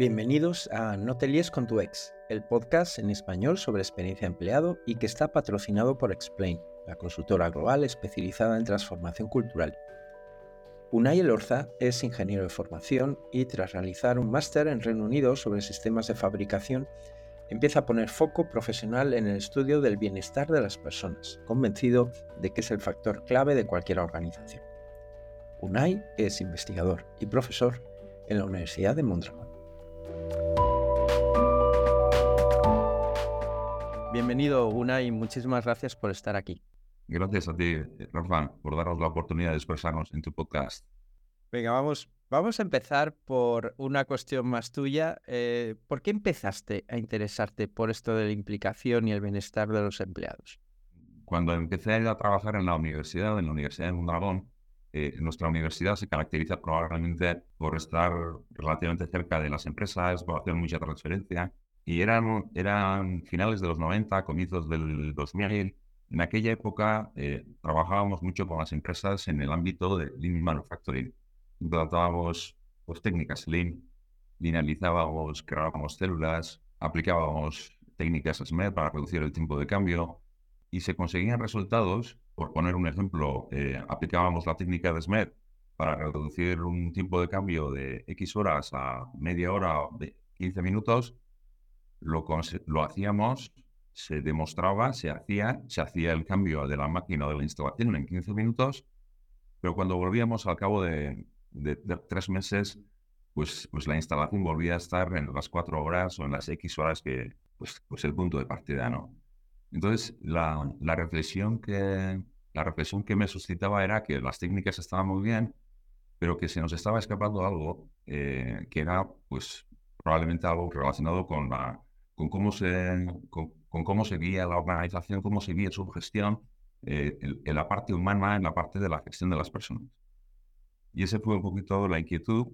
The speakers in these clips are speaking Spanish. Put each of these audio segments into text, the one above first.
Bienvenidos a No te líes con tu ex, el podcast en español sobre experiencia empleado y que está patrocinado por Explain, la consultora global especializada en transformación cultural. Unai Elorza es ingeniero de formación y tras realizar un máster en Reino Unido sobre sistemas de fabricación, empieza a poner foco profesional en el estudio del bienestar de las personas, convencido de que es el factor clave de cualquier organización. Unai es investigador y profesor en la Universidad de Mondragón. Bienvenido, Unai, muchísimas gracias por estar aquí. Gracias a ti, Rafa, por darnos la oportunidad de expresarnos en tu podcast. Venga, vamos, vamos a empezar por una cuestión más tuya. Eh, ¿Por qué empezaste a interesarte por esto de la implicación y el bienestar de los empleados? Cuando empecé a trabajar en la universidad, en la Universidad de Mondragón, eh, nuestra universidad se caracteriza probablemente por estar relativamente cerca de las empresas, por hacer mucha transferencia. Y eran, eran finales de los 90, comienzos del 2000. En aquella época eh, trabajábamos mucho con las empresas en el ámbito de Lean Manufacturing. Implantábamos pues, técnicas Lean, linealizábamos, creábamos células, aplicábamos técnicas SMED para reducir el tiempo de cambio y se conseguían resultados por poner un ejemplo, eh, aplicábamos la técnica de SMED para reducir un tiempo de cambio de X horas a media hora de 15 minutos, lo, lo hacíamos, se demostraba, se hacía, se hacía el cambio de la máquina de la instalación en 15 minutos, pero cuando volvíamos al cabo de, tres meses, pues, pues la instalación volvía a estar en las cuatro horas o en las X horas que, pues, pues el punto de partida, ¿no? Entonces, la, la, reflexión que, la reflexión que me suscitaba era que las técnicas estaban muy bien, pero que se nos estaba escapando algo eh, que era, pues, probablemente algo relacionado con, la, con, cómo se, con, cómo se guía la organización, cómo se guía su gestión eh, en, la parte humana, en la parte de la gestión de las personas. Y ese fue un poquito la inquietud.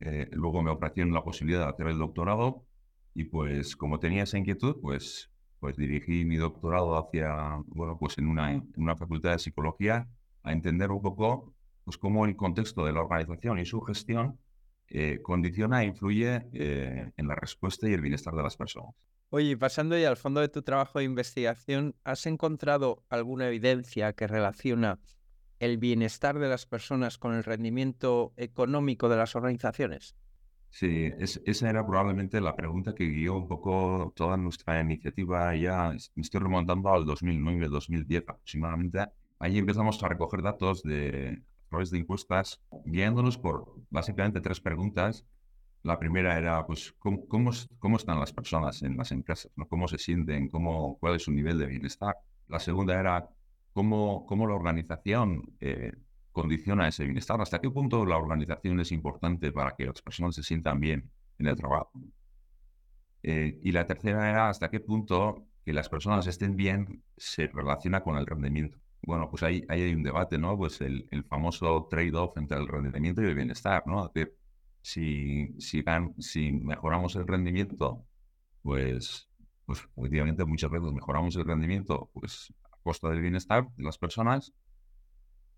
Eh, luego me ofrecieron la posibilidad de hacer el doctorado y pues como tenía esa inquietud, pues pues dirigí mi doctorado hacia, bueno, pues en una, una facultad de psicología a entender un poco pues cómo el contexto de la organización y su gestión eh, condiciona e influye eh, en la respuesta y el bienestar de las personas. Oye, pasando ya al fondo de tu trabajo de investigación, ¿has encontrado alguna evidencia que relaciona el bienestar de las personas con el rendimiento económico de las organizaciones? Sí, esa era probablemente la pregunta que guió un poco toda nuestra iniciativa. Ya me estoy remontando al 2009-2010 aproximadamente. Ahí empezamos a recoger datos de a través de encuestas, guiándonos por básicamente tres preguntas. La primera era, pues, ¿cómo, cómo, están las personas en las empresas? ¿no? ¿Cómo se sienten? Cómo, ¿Cuál es su nivel de bienestar? La segunda era, ¿cómo, cómo la organización eh, condiciona ese bienestar? ¿Hasta qué punto la organización es importante para que las personas se sientan bien en el trabajo? Eh, y la tercera era hasta qué punto que las personas estén bien se relaciona con el rendimiento. Bueno, pues ahí, hay un debate, ¿no? Pues el, famoso trade-off entre el rendimiento y el bienestar, ¿no? si, si, si mejoramos el rendimiento, pues, pues efectivamente muchas veces mejoramos el rendimiento pues, a costa del bienestar de las personas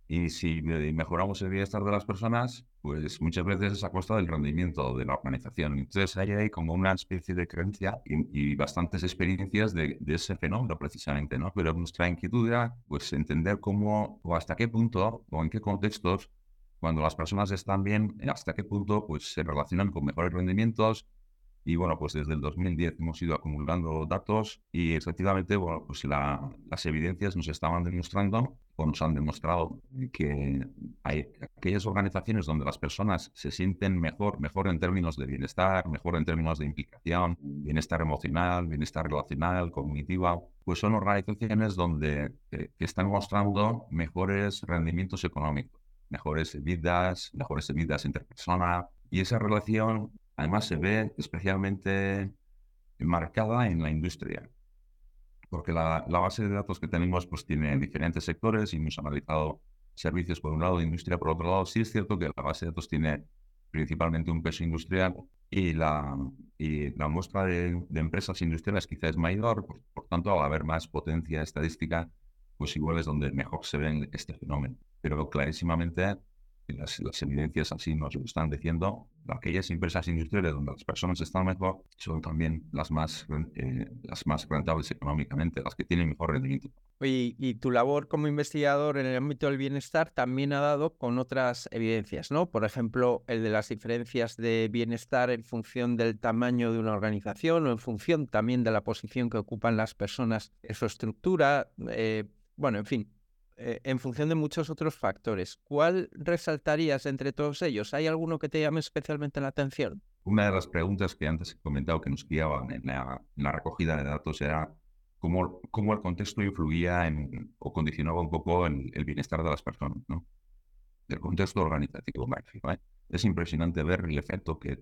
y si mejoramos el bienestar de las personas, pues muchas veces es a costa del rendimiento de la organización. Entonces ahí hay como una especie de creencia y, bastantes experiencias de, ese fenómeno precisamente, ¿no? Pero nuestra inquietud era pues entender cómo o hasta qué punto o en qué contextos cuando las personas están bien, hasta qué punto pues se relacionan con mejores rendimientos, y bueno, pues desde el 2010 hemos ido acumulando datos y efectivamente, bueno, pues las evidencias nos estaban demostrando o nos han demostrado que hay aquellas organizaciones donde las personas se sienten mejor, mejor en términos de bienestar, mejor en términos de implicación, bienestar emocional, bienestar relacional, cognitiva, pues son organizaciones donde eh, están mostrando mejores rendimientos económicos, mejores vidas, mejores vidas entre personas y esa relación Además, se ve especialmente marcada en la industria, porque la, base de datos que tenemos pues, tiene diferentes sectores y hemos analizado servicios por un lado, industria por otro lado. Sí es cierto que la base de datos tiene principalmente un peso industrial y la, y la muestra de, empresas industriales quizás es mayor, por, por, tanto, al haber más potencia estadística, pues igual es donde mejor se ve este fenómeno. Pero clarísimamente las, evidencias así nos lo están diciendo, aquellas empresas industriales donde las personas están mejor son también las más, eh, las más rentables económicamente, las que tienen mejor rendimiento. Y tu labor como investigador en el ámbito del bienestar también ha dado con otras evidencias, ¿no? Por ejemplo, el de las diferencias de bienestar en función del tamaño de una organización o en función también de la posición que ocupan las personas en su estructura. Eh, bueno, en fin, eh, en función de muchos otros factores. ¿Cuál resaltarías entre todos ellos? ¿Hay alguno que te llame especialmente la atención? Una de las preguntas que antes he comentado que nos guiaban en la, recogida de datos era cómo, cómo, el contexto influía en, o condicionaba un poco el, el bienestar de las personas, ¿no? El contexto organizativo, ¿eh? Es impresionante ver el efecto que,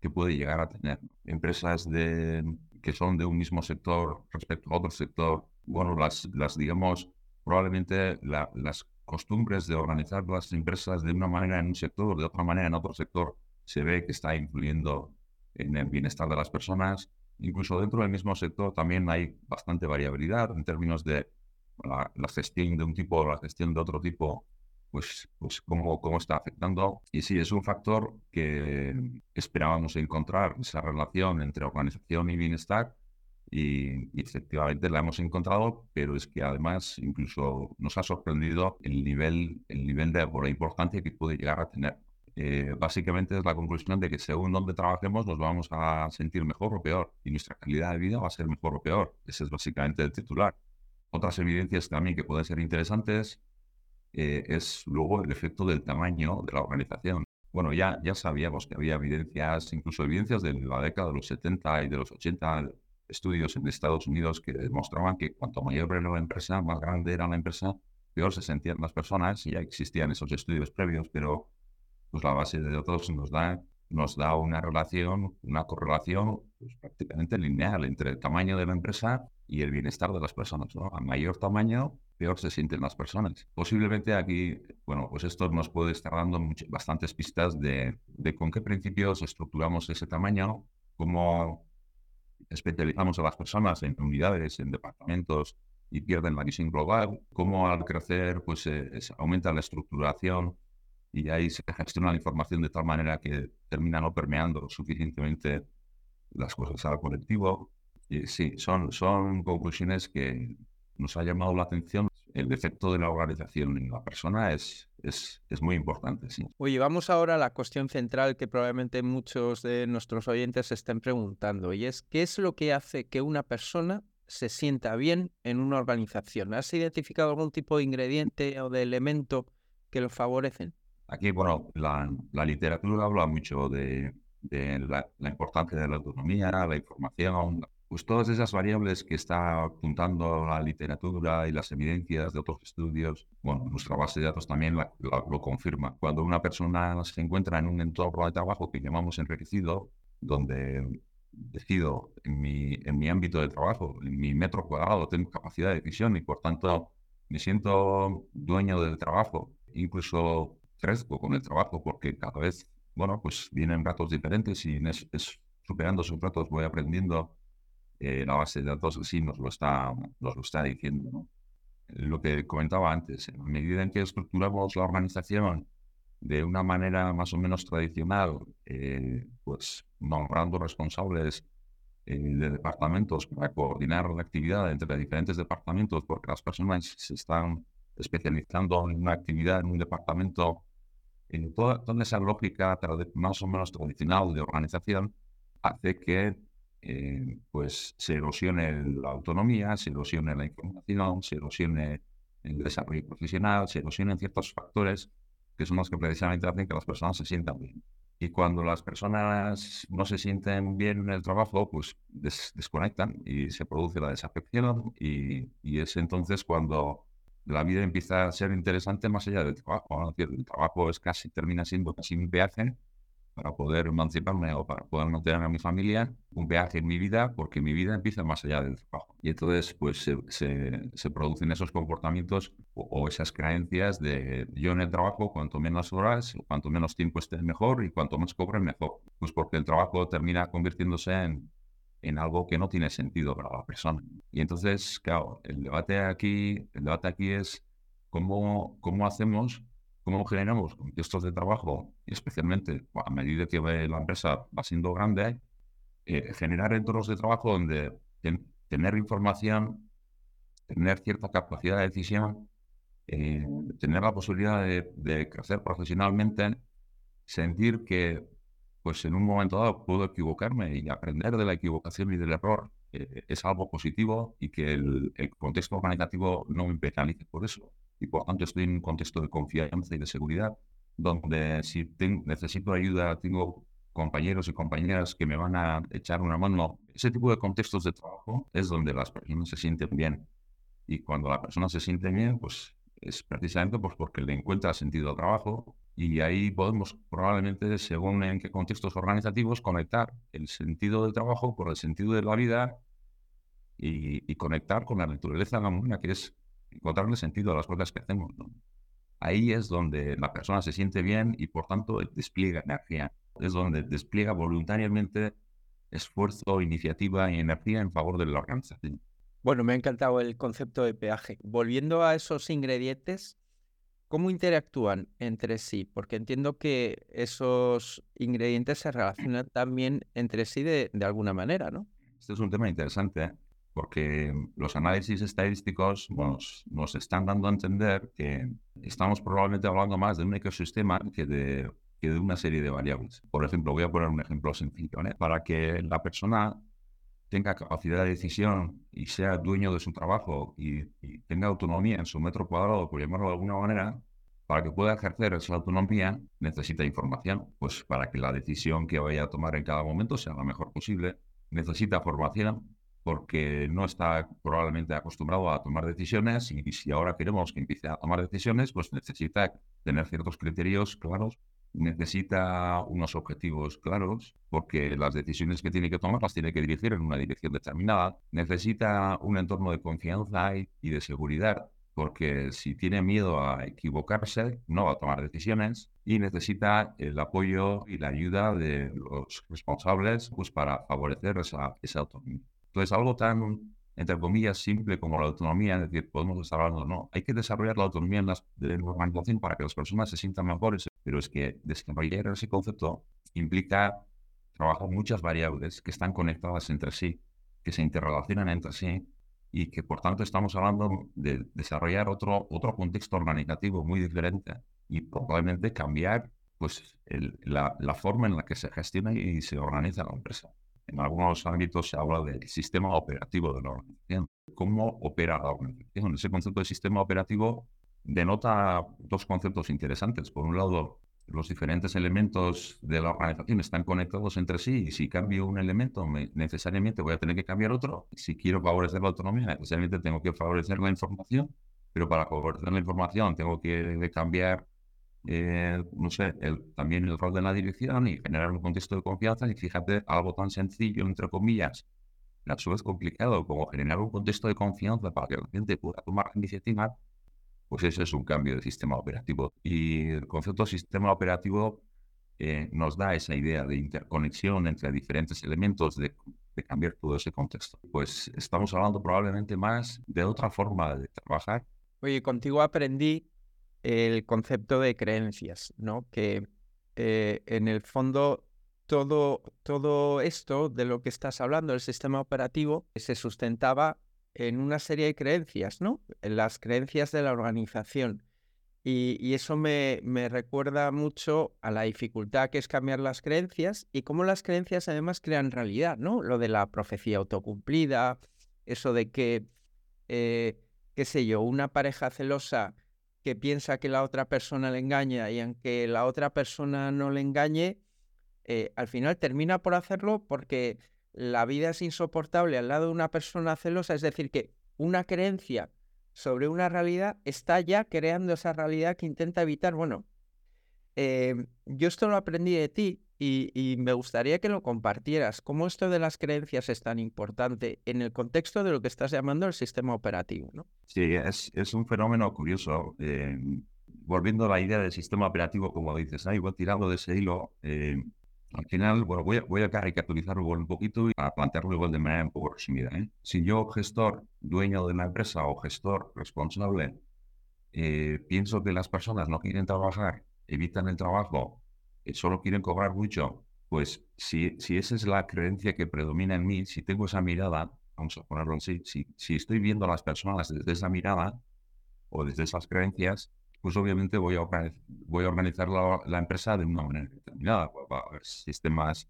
que puede llegar a tener. Empresas de, que son de un mismo sector respecto a otro sector, bueno, las, las digamos, probablemente las costumbres de organizar las empresas de una manera en un sector, de otra manera en otro sector, se ve que está influyendo en el bienestar de las personas. Incluso dentro del mismo sector también hay bastante variabilidad en términos de la, gestión de un tipo o la gestión de otro tipo, pues, pues cómo, cómo está afectando. Y sí, es un factor que esperábamos encontrar, esa relación entre organización y bienestar, y, efectivamente la hemos encontrado, pero es que además incluso nos ha sorprendido el nivel, el nivel de la importancia que puede llegar a tener. Eh, básicamente es la conclusión de que según donde trabajemos nos vamos a sentir mejor o peor y nuestra calidad de vida va a ser mejor o peor. Ese es básicamente el titular. Otras evidencias también que pueden ser interesantes eh, es luego el efecto del tamaño de la organización. Bueno, ya, ya sabíamos que había evidencias, incluso evidencias de la década de los 70 y de los 80 estudios en Estados Unidos que demostraban que cuanto mayor era la empresa, más grande era la empresa, peor se sentían las personas. Ya existían esos estudios previos, pero pues la base de datos nos da, nos da una relación, una correlación pues, prácticamente lineal entre el tamaño de la empresa y el bienestar de las personas. ¿no? A mayor tamaño, peor se sienten las personas. Posiblemente aquí, bueno, pues esto nos puede estar dando bastantes pistas de, de con qué principios estructuramos ese tamaño, cómo especializamos a las personas en unidades, en departamentos y pierden la visión global, cómo al crecer pues eh, aumenta la estructuración y ahí se gestiona la información de tal manera que termina no permeando suficientemente las cosas al colectivo. Y sí, son, son conclusiones que nos ha llamado la atención el efecto de la organización en la persona es, es, es, muy importante. Sí. Oye, vamos ahora a la cuestión central que probablemente muchos de nuestros oyentes estén preguntando, y es ¿qué es lo que hace que una persona se sienta bien en una organización? ¿Has identificado algún tipo de ingrediente o de elemento que lo favorecen? Aquí, bueno, la, la literatura habla mucho de, de la, la, importancia de la autonomía, la información, pues todas esas variables que está apuntando la literatura y las evidencias de otros estudios, bueno, nuestra base de datos también lo confirma. Cuando una persona se encuentra en un entorno de trabajo que llamamos enriquecido, donde decido en mi, en mi ámbito de trabajo, en mi metro cuadrado, tengo capacidad de decisión y por tanto me siento dueño del trabajo, incluso crezco con el trabajo porque cada vez, bueno, pues vienen ratos diferentes y es, superando esos ratos voy aprendiendo eh, la base de datos sí nos lo está, nos lo está diciendo. Lo que comentaba antes, en medida en que estructuramos la organización de una manera más o menos tradicional, eh, pues nombrando responsables eh, de departamentos para coordinar la actividad entre diferentes departamentos, porque las personas se están especializando en una actividad en un departamento, en toda, toda esa lógica más o menos tradicional de organización hace que eh, pues se erosione la autonomía, se erosione la información, se erosione el desarrollo profesional, se erosionen ciertos factores que son los que precisamente hacen que las personas se sientan bien. Y cuando las personas no se sienten bien en el trabajo, pues desconectan y se produce la desafección y, y, es entonces cuando la vida empieza a ser interesante más allá del trabajo. El trabajo es casi, termina siendo casi un viaje para poder emanciparme o para poder mantener a mi familia, un viaje en mi vida, porque mi vida empieza más allá del trabajo. Y entonces, pues se, se, producen esos comportamientos o, esas creencias de yo en el trabajo, cuanto menos horas, cuanto menos tiempo esté mejor y cuanto más cobre, mejor. Pues porque el trabajo termina convirtiéndose en, en algo que no tiene sentido para la persona. Y entonces, claro, el debate aquí, el debate aquí es cómo, cómo hacemos cómo generamos contextos de trabajo, y especialmente a medida que la empresa va siendo grande, eh, generar entornos de trabajo donde tener información, tener cierta capacidad de decisión, eh, tener la posibilidad de, crecer profesionalmente, sentir que pues en un momento dado puedo equivocarme y aprender de la equivocación y del error eh, es algo positivo y que el, el contexto organizativo no me penalice por eso y por estoy en un contexto de confianza y de seguridad, donde si necesito ayuda, tengo compañeros y compañeras que me van a echar una mano. Ese tipo de contextos de trabajo es donde las personas se sienten bien. Y cuando la persona se siente bien, pues es precisamente pues porque le encuentra sentido al trabajo y ahí podemos probablemente, según en qué contextos organizativos, conectar el sentido del trabajo con el sentido de la vida y, y conectar con la naturaleza humana, que es encontrarle sentido a las cosas que hacemos. Ahí es donde la persona se siente bien y por tanto despliega energía. Es donde despliega voluntariamente esfuerzo, iniciativa y energía en favor de la organización. Bueno, me ha encantado el concepto de peaje. Volviendo a esos ingredientes, ¿cómo interactúan entre sí? Porque entiendo que esos ingredientes se relacionan también entre sí de, de alguna manera, ¿no? Este es un tema interesante. ¿Eh? porque los análisis estadísticos nos están dando a entender que estamos probablemente hablando más de un ecosistema que de, una serie de variables. Por ejemplo, voy a poner un ejemplo sencillo. Para que la persona tenga capacidad de decisión y sea dueño de su trabajo y, y, tenga autonomía en su metro cuadrado, por llamarlo de alguna manera, para que pueda ejercer esa autonomía necesita información. Pues para que la decisión que vaya a tomar en cada momento sea la mejor posible, necesita formación porque no está probablemente acostumbrado a tomar decisiones y, si ahora queremos que empiece a tomar decisiones, pues necesita tener ciertos criterios claros, necesita unos objetivos claros, porque las decisiones que tiene que tomar las tiene que dirigir en una dirección determinada, necesita un entorno de confianza y, de seguridad, porque si tiene miedo a equivocarse, no va a tomar decisiones y necesita el apoyo y la ayuda de los responsables pues, para favorecer esa, esa autonomía. Entonces, algo tan, entre comillas, simple como la autonomía, es decir, podemos hablando, no, hay que desarrollar la autonomía en, las, la organización para que las personas se sientan mejores, pero es que desarrollar ese concepto implica trabajar muchas variables que están conectadas entre sí, que se interrelacionan entre sí y que por tanto estamos hablando de desarrollar otro, otro contexto organizativo muy diferente y probablemente cambiar pues, la, la forma en la que se gestiona y se organiza la empresa. En algunos ámbitos se habla del sistema operativo de la organización. ¿Cómo opera la organización? Ese concepto de sistema operativo denota dos conceptos interesantes. Por un lado, los diferentes elementos de la organización están conectados entre sí y si cambio un elemento necesariamente voy a tener que cambiar otro. Si quiero favorecer la autonomía necesariamente tengo que favorecer la información, pero para favorecer la información tengo que cambiar eh, no sé, el, también el rol de la dirección y generar un contexto de confianza. Y fíjate, algo tan sencillo, entre comillas, a su vez complicado como generar un contexto de confianza para que la gente pueda tomar iniciativa, pues eso es un cambio de sistema operativo. Y el concepto de sistema operativo eh, nos da esa idea de interconexión entre diferentes elementos, de, de, cambiar todo ese contexto. Pues estamos hablando probablemente más de otra forma de trabajar. Oye, contigo aprendí el concepto de creencias, ¿no? Que eh, en el fondo todo, todo esto de lo que estás hablando, el sistema operativo, se sustentaba en una serie de creencias, ¿no? En las creencias de la organización. Y, eso me, me, recuerda mucho a la dificultad que es cambiar las creencias y cómo las creencias además crean realidad, ¿no? Lo de la profecía autocumplida, eso de que, eh, qué sé yo, una pareja celosa que piensa que la otra persona le engaña y aunque la otra persona no le engañe, eh, al final termina por hacerlo porque la vida es insoportable al lado de una persona celosa, es decir, que una creencia sobre una realidad está ya creando esa realidad que intenta evitar. Bueno, eh, yo esto lo aprendí de ti y, me gustaría que lo compartieras. ¿Cómo esto de las creencias es tan importante en el contexto de lo que estás llamando el sistema operativo? ¿no? Sí, es, es un fenómeno curioso. Eh, volviendo a la idea del sistema operativo, como dices, ahí voy tirando de ese hilo. Eh, al final, bueno, voy a, voy a caricaturizarlo un poquito y a plantearlo igual de manera un poco resumida. ¿eh? Si yo, gestor, dueño de una empresa o gestor responsable, eh, pienso que las personas no quieren trabajar, evitan el trabajo, solo quieren cobrar mucho, pues si, si esa es la creencia que predomina en mí, si tengo esa mirada, vamos a ponerlo así, si, si estoy viendo a las personas desde esa mirada o desde esas creencias, pues obviamente voy a, organizar la, empresa de una manera determinada. Va a haber sistemas,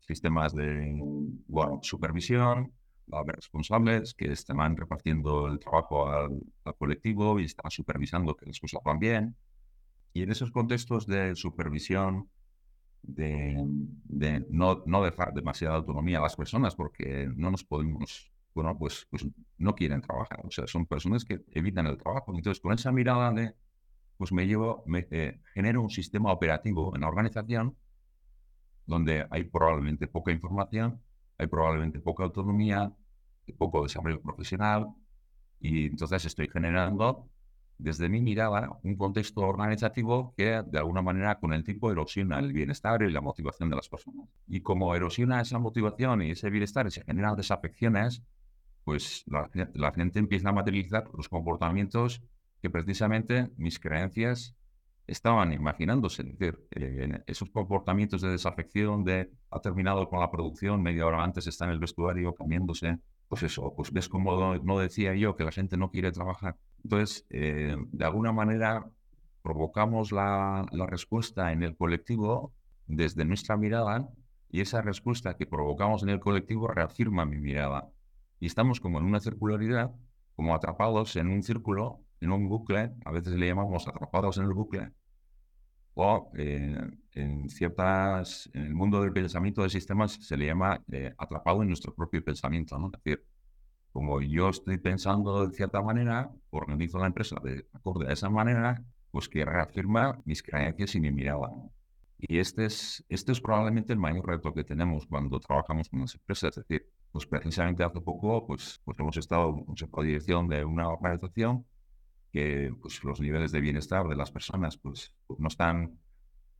sistemas de bueno, supervisión, va a haber responsables que estarán repartiendo el trabajo al, colectivo y están supervisando que las cosas van bien. Y en esos contextos de supervisión, de, de no, no, dejar demasiada autonomía a las personas porque no nos podemos, bueno, pues, pues no quieren trabajar. O sea, son personas que evitan el trabajo. Entonces, con esa mirada de, pues me llevo, me eh, genero un sistema operativo en la organización donde hay probablemente poca información, hay probablemente poca autonomía, poco desarrollo profesional, y entonces estoy generando desde mi mirada un contexto organizativo que de alguna manera con el tiempo erosiona el bienestar y la motivación de las personas. Y como erosiona esa motivación y ese bienestar y se generan desafecciones, pues la, la gente empieza a materializar los comportamientos que precisamente mis creencias estaban imaginándose. Es decir, eh, esos comportamientos de desafección, de ha terminado con la producción, media hora antes está en el vestuario cambiándose, pues eso, pues ves como no decía yo que la gente no quiere trabajar. Entonces, eh, de alguna manera provocamos la, la respuesta en el colectivo desde nuestra mirada y esa respuesta que provocamos en el colectivo reafirma mi mirada. Y estamos como en una circularidad, como atrapados en un círculo, en un bucle, a veces le llamamos atrapados en el bucle, o eh, en ciertas, en el mundo del pensamiento de sistemas se le llama eh, atrapado en nuestro propio pensamiento, ¿no? Es decir, como yo estoy pensando de cierta manera, organizo la empresa de acorde a esa manera, pues que reafirma mis creencias y mi mirada. Y este es, este es probablemente el mayor reto que tenemos cuando trabajamos con las empresas. Es decir, pues precisamente hace poco pues, pues hemos estado en de dirección de una organización que pues, los niveles de bienestar de las personas pues, no, están,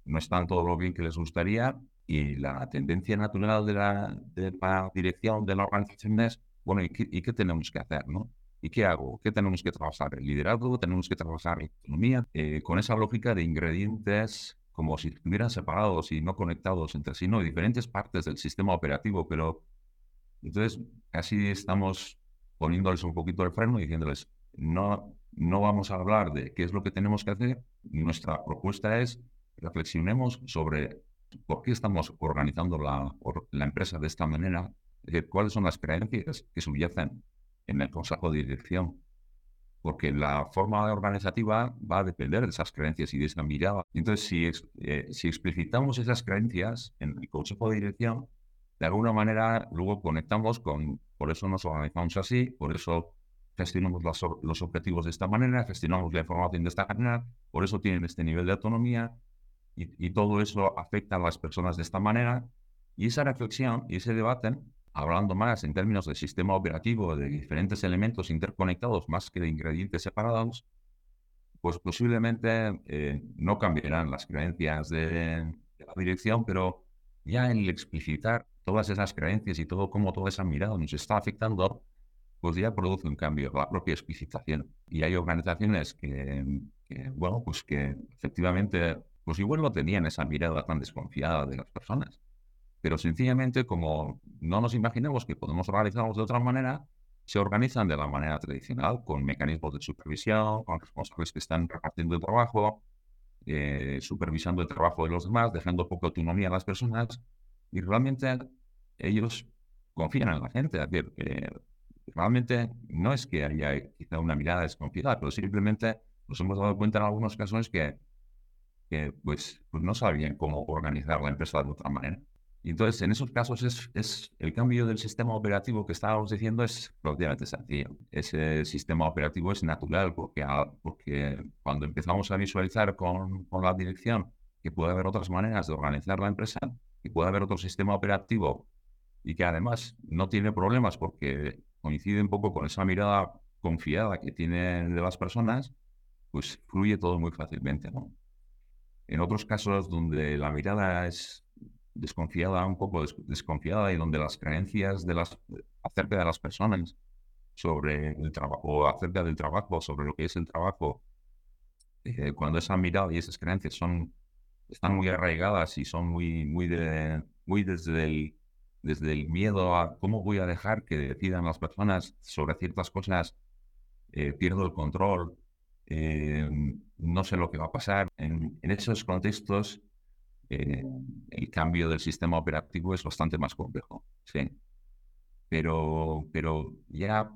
no están todo lo bien que les gustaría y la tendencia natural de la, de la dirección de la organización es, bueno, ¿y qué, tenemos que hacer? ¿no? ¿Y qué hago? ¿Qué tenemos que trabajar? ¿El liderazgo? ¿Tenemos que trabajar la autonomía? Eh, con esa lógica de ingredientes como si estuvieran separados y no conectados entre sí, no, diferentes partes del sistema operativo, pero entonces así estamos poniéndoles un poquito el freno y diciéndoles, no, no vamos a hablar de qué es lo que tenemos que hacer. Nuestra propuesta es reflexionemos sobre por qué estamos organizando la, empresa de esta manera, cuáles son las creencias que subyacen en el consejo de dirección. Porque la forma organizativa va a depender de esas creencias y de esa mirada. Entonces, si, eh, si explicitamos esas creencias en el consejo de dirección, de alguna manera luego conectamos con, por eso nos organizamos así, por eso gestionamos los, objetivos de esta manera, gestionamos la información de esta manera, por eso tienen este nivel de autonomía y, todo eso afecta a las personas de esta manera. Y esa reflexión y ese debate, hablando más en términos de sistema operativo, de diferentes elementos interconectados más que de ingredientes separados, pues posiblemente eh, no cambiarán las creencias de, de la dirección, pero ya en el explicitar todas esas creencias y todo cómo toda esa mirada nos está afectando, pues ya produce un cambio, la propia explicitación. Y hay organizaciones que, bueno, pues que efectivamente, pues igual no tenían esa mirada tan desconfiada de las personas. Pero sencillamente, como no nos imaginamos que podemos organizarnos de otra manera, se organizan de la manera tradicional, con mecanismos de supervisión, con responsables que están repartiendo el trabajo, eh, supervisando el trabajo de los demás, dejando poca autonomía a las personas, y realmente ellos confían en la gente. Es decir, eh, realmente no es que haya quizá una mirada desconfiada, pero simplemente nos hemos dado cuenta en algunos casos que, que pues, pues no sabían cómo organizar la empresa de otra manera. Y entonces, en esos casos, es, es, el cambio del sistema operativo que estábamos diciendo es relativamente sencillo. Ese sistema operativo es natural porque, porque cuando empezamos a visualizar con, con la dirección que puede haber otras maneras de organizar la empresa, y puede haber otro sistema operativo y que además no tiene problemas porque coincide un poco con esa mirada confiada que tienen de las personas, pues fluye todo muy fácilmente. ¿no? En otros casos donde la mirada es desconfiada, un poco desconfiada y donde las creencias de las, acerca de las personas sobre el trabajo, acerca del trabajo, sobre lo que es el trabajo, eh, cuando esa mirada y esas creencias son, están muy arraigadas y son muy, muy, de, muy desde, el, desde el miedo a cómo voy a dejar que decidan las personas sobre ciertas cosas, eh, pierdo el control, eh, no sé lo que va a pasar. En, en esos contextos, el cambio del sistema operativo es bastante más complejo. Sí pero, pero ya,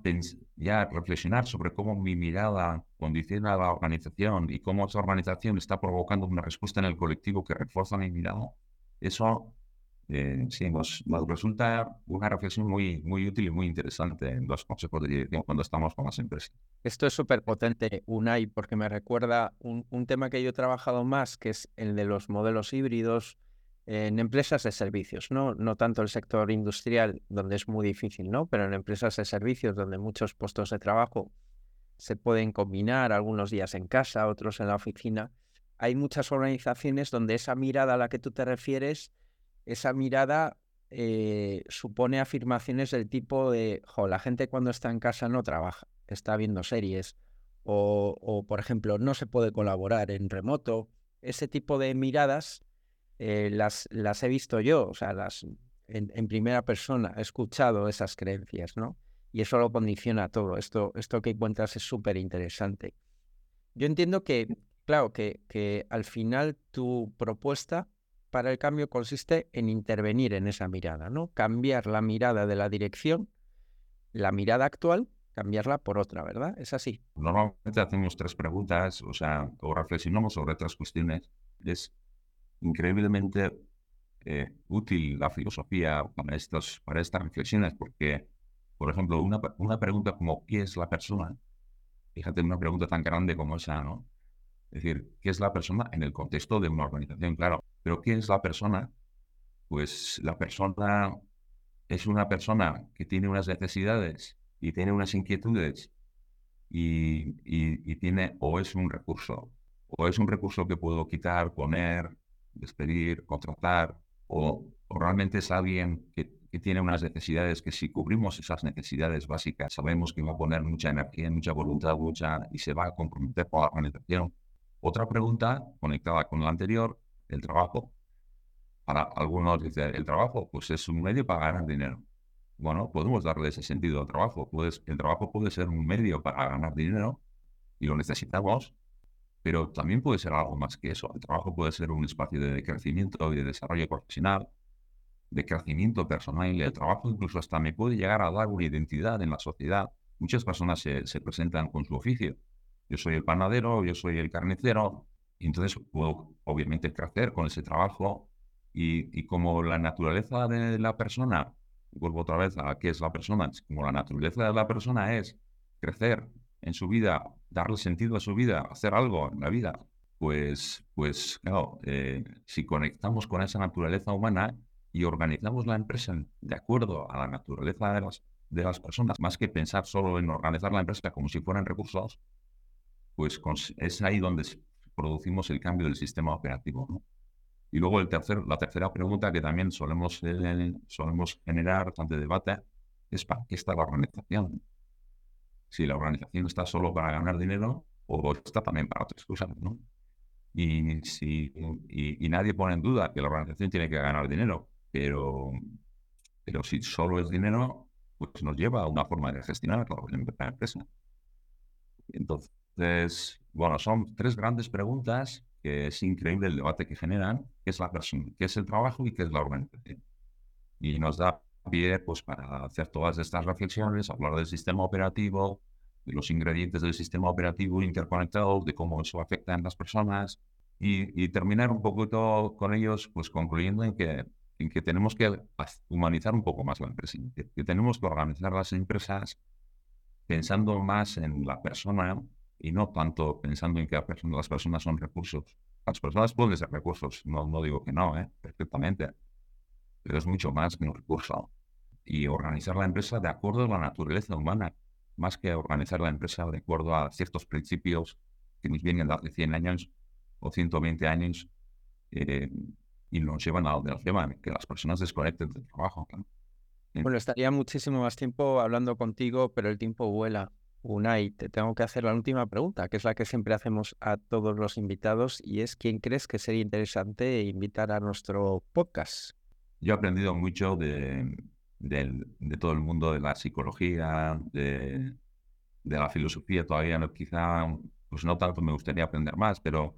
ya reflexionar sobre cómo mi mirada condiciona a la organización y cómo esa organización está provocando una respuesta en el colectivo que refuerza mi mirada, eso eh, sí, nos, resulta una reflexión muy, muy útil y muy interesante en los consejos de dirección cuando estamos con las empresas. Esto es súper potente, Unai, porque me recuerda un, un tema que yo he trabajado más, que es el de los modelos híbridos, en empresas de servicios, ¿no? no tanto el sector industrial, donde es muy difícil, ¿no? pero en empresas de servicios, donde muchos puestos de trabajo se pueden combinar, algunos días en casa, otros en la oficina. Hay muchas organizaciones donde esa mirada a la que tú te refieres, esa mirada eh, supone afirmaciones del tipo de, la gente cuando está en casa no trabaja, está viendo series, o, o por ejemplo, no se puede colaborar en remoto. Ese tipo de miradas eh, las, las he visto yo, o sea, las, en, primera persona, he escuchado esas creencias, ¿no? Y eso lo condiciona todo. Esto, esto que encuentras es súper interesante. Yo entiendo que, claro, que, que al final tu propuesta para el cambio consiste en intervenir en esa mirada, ¿no? Cambiar la mirada de la dirección, la mirada actual, cambiarla por otra, ¿verdad? Es así. Normalmente hacemos tres preguntas, o sea, o reflexionamos sobre otras cuestiones. Es increíblemente eh, útil la filosofía para, estos, para estas reflexiones, porque, por ejemplo, una, una pregunta como ¿qué es la persona? Fíjate, una pregunta tan grande como esa, ¿no? Es decir, ¿qué es la persona en el contexto de una organización? Claro, pero ¿qué es la persona? Pues la persona es una persona que tiene unas necesidades y tiene unas inquietudes y, y, y tiene, o es un recurso, o es un recurso que puedo quitar, poner, despedir, contratar, o, realmente es alguien que, tiene unas necesidades que si cubrimos esas necesidades básicas, sabemos que va a poner mucha energía, mucha voluntad, mucha y se va a comprometer con la organización. Otra pregunta conectada con la anterior, el trabajo. Para algunos dicen, el trabajo pues es un medio para ganar dinero. Bueno, podemos darle ese sentido al trabajo. Pues, el trabajo puede ser un medio para ganar dinero y lo necesitamos, pero también puede ser algo más que eso. El trabajo puede ser un espacio de crecimiento y de desarrollo profesional, de crecimiento personal. El trabajo incluso hasta me puede llegar a dar una identidad en la sociedad. Muchas personas se presentan con su oficio. Yo soy el panadero, yo soy el carnicero, y entonces puedo obviamente crecer con ese trabajo. Y, y como la naturaleza de la persona, vuelvo otra vez a qué es la persona, como la naturaleza de la persona es crecer en su vida darle sentido a su vida, hacer algo en la vida, pues, pues claro, eh, si conectamos con esa naturaleza humana y organizamos la empresa de acuerdo a la naturaleza de las, de las personas, más que pensar solo en organizar la empresa como si fueran recursos, pues es ahí donde producimos el cambio del sistema operativo. Y luego el tercer, la tercera pregunta que también solemos, eh, solemos generar bastante debate es ¿para qué está la organización? si la organización está solo para ganar dinero o está también para otras cosas, ¿no? Y, si, y, nadie pone en duda que la organización tiene que ganar dinero, pero, pero si solo es dinero, pues nos lleva a una forma de gestionar la empresa. Entonces, bueno, son tres grandes preguntas que es increíble el debate que generan, qué es la persona, qué es el trabajo y qué es la organización. Y nos da pie pues, para hacer todas estas reflexiones, hablar del sistema operativo, de los ingredientes del sistema operativo interconectados, de cómo eso afecta a las personas y, terminar un poquito con ellos, pues concluyendo en que, en que tenemos que humanizar un poco más la empresa, que, tenemos que organizar las empresas pensando más en la persona y no tanto pensando en que las personas son recursos. Las personas pueden ser recursos, no, no digo que no, ¿eh? perfectamente, pero es mucho más que un recurso y organizar la empresa de acuerdo a la naturaleza humana, más que organizar la empresa de acuerdo a ciertos principios que nos vienen de hace 100 años o 120 años eh, y nos llevan a donde nos llevan, que las personas desconecten del trabajo. Bueno, estaría muchísimo más tiempo hablando contigo, pero el tiempo vuela. Unai, te tengo que hacer la última pregunta, que es la que siempre hacemos a todos los invitados, y es ¿quién crees que sería interesante invitar a nuestro podcast? Yo he aprendido mucho de, todo el mundo de la psicología, de, la filosofía, todavía no, quizá, pues no tanto me gustaría aprender más, pero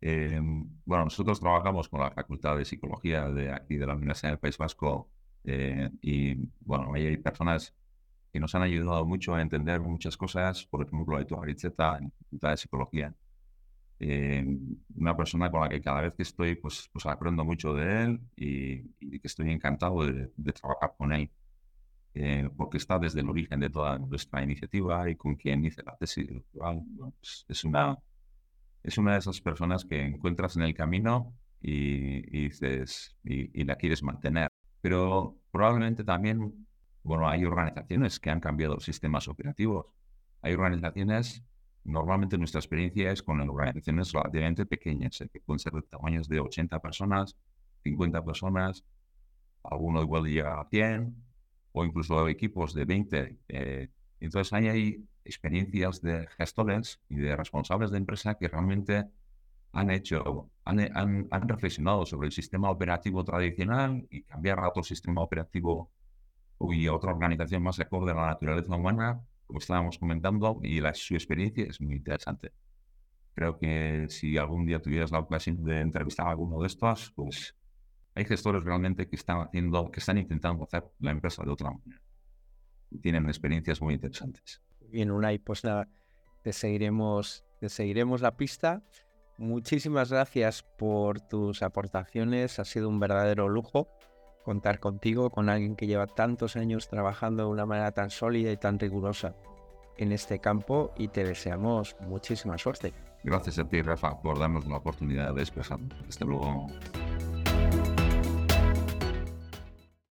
eh, bueno, nosotros trabajamos con la Facultad de Psicología de aquí de la Universidad del País Vasco eh, y bueno, hay personas que nos han ayudado mucho a entender muchas cosas, por ejemplo, Aitor Aritzeta en la de Psicología. Eh, una persona con la que cada vez que estoy, pues, pues aprendo mucho de él y, que estoy encantado de, trabajar con él, eh, porque está desde el origen de toda nuestra iniciativa y con quien hice la tesis pues, es, una, es una de esas personas que encuentras en el camino y, y dices, y, y la quieres mantener. Pero probablemente también bueno, hay organizaciones que han cambiado sistemas operativos. Hay organizaciones, normalmente nuestra experiencia es con organizaciones relativamente pequeñas, eh, que pueden ser de tamaños de 80 personas, 50 personas, alguno igual llega a 100, o incluso equipos de 20. Eh, entonces hay experiencias de gestores y de responsables de empresa que realmente han hecho, han, han reflexionado sobre el sistema operativo tradicional y cambiar a otro sistema operativo y otra organización más acorde a la naturaleza humana, como estábamos comentando, y la, su experiencia es muy interesante. Creo que si algún día tuvieras la ocasión de entrevistar a alguno de estos, pues hay gestores realmente que están haciendo, que están intentando hacer la empresa de otra manera. Tienen experiencias muy interesantes. Bien, Unai, pues nada, te seguiremos, te seguiremos la pista. Muchísimas gracias por tus aportaciones, ha sido un verdadero lujo contar contigo, con alguien que lleva tantos años trabajando de una manera tan sólida y tan rigurosa en este campo y te deseamos muchísima suerte. Gracias a ti, Rafa, por darnos la oportunidad de expresar. Hasta luego.